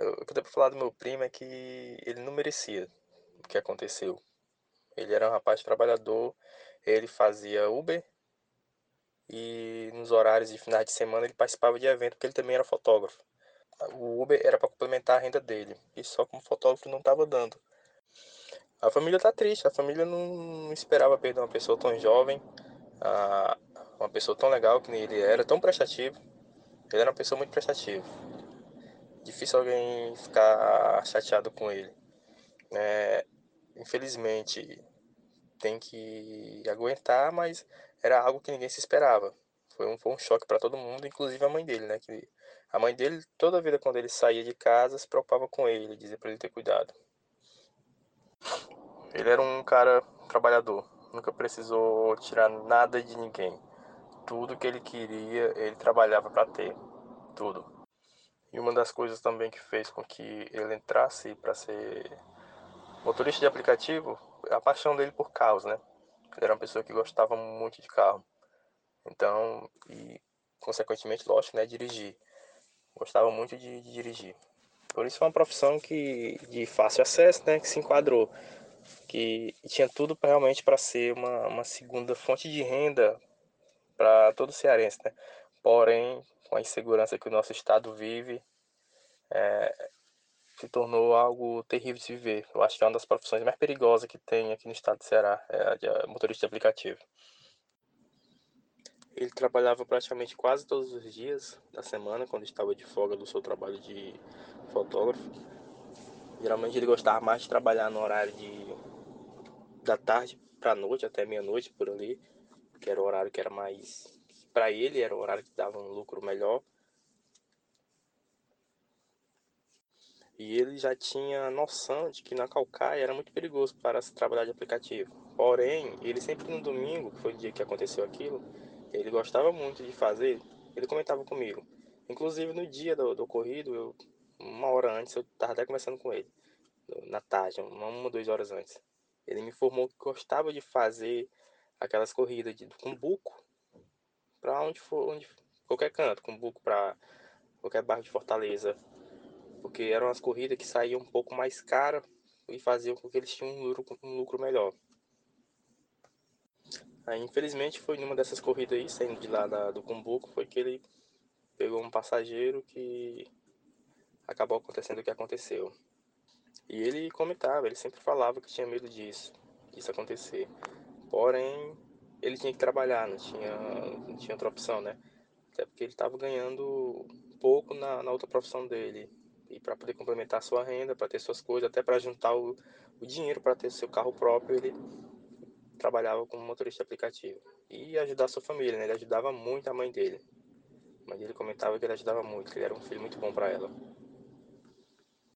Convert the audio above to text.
o que eu pra falar do meu primo é que ele não merecia o que aconteceu. Ele era um rapaz trabalhador, ele fazia Uber e nos horários de finais de semana ele participava de evento porque ele também era fotógrafo. O Uber era para complementar a renda dele e só como fotógrafo não estava dando. A família tá triste, a família não esperava perder uma pessoa tão jovem, uma pessoa tão legal que ele era, tão prestativo. Ele era uma pessoa muito prestativa. Difícil alguém ficar chateado com ele. É, infelizmente, tem que aguentar, mas era algo que ninguém se esperava. Foi um, foi um choque para todo mundo, inclusive a mãe dele, né? Que a mãe dele, toda a vida quando ele saía de casa, se preocupava com ele, dizia para ele ter cuidado. Ele era um cara trabalhador, nunca precisou tirar nada de ninguém. Tudo que ele queria, ele trabalhava para ter, tudo. E uma das coisas também que fez com que ele entrasse para ser motorista de aplicativo a paixão dele por carros, né? Ele era uma pessoa que gostava muito de carro. Então, e consequentemente, lógico, né, dirigir. Gostava muito de, de dirigir. Por isso é uma profissão que de fácil acesso, né, que se enquadrou, que tinha tudo pra, realmente para ser uma, uma segunda fonte de renda para todo cearense, né? Porém, com a insegurança que o nosso estado vive, é, se tornou algo terrível de se viver. Eu acho que é uma das profissões mais perigosas que tem aqui no estado do Ceará, é a de motorista de aplicativo. Ele trabalhava praticamente quase todos os dias da semana, quando estava de folga do seu trabalho de fotógrafo. Geralmente ele gostava mais de trabalhar no horário de da tarde para noite, até meia-noite por ali, que era o horário que era mais para ele, era o horário que dava um lucro melhor. E ele já tinha noção de que na Calcaia era muito perigoso para se trabalhar de aplicativo. Porém, ele sempre no domingo, que foi o dia que aconteceu aquilo, ele gostava muito de fazer, ele comentava comigo. Inclusive no dia do, do ocorrido, eu, uma hora antes, eu estava até conversando com ele, na tarde, uma, uma duas horas antes. Ele me informou que gostava de fazer aquelas corridas de, com buco para onde for, onde, qualquer canto, com buco para qualquer bairro de Fortaleza, porque eram as corridas que saíam um pouco mais caras e faziam com que eles tinham um lucro, um lucro melhor. Aí, infelizmente, foi numa dessas corridas aí, saindo de lá da, do Cumbuco, foi que ele pegou um passageiro que acabou acontecendo o que aconteceu. E ele comentava, ele sempre falava que tinha medo disso, disso acontecer. Porém, ele tinha que trabalhar, não tinha, não tinha outra opção, né? Até porque ele estava ganhando pouco na, na outra profissão dele e para poder complementar a sua renda, para ter suas coisas, até para juntar o, o dinheiro para ter seu carro próprio, ele trabalhava como motorista aplicativo e ajudar a sua família, né? Ele ajudava muito a mãe dele. A mãe dele comentava que ele ajudava muito, que ele era um filho muito bom para ela.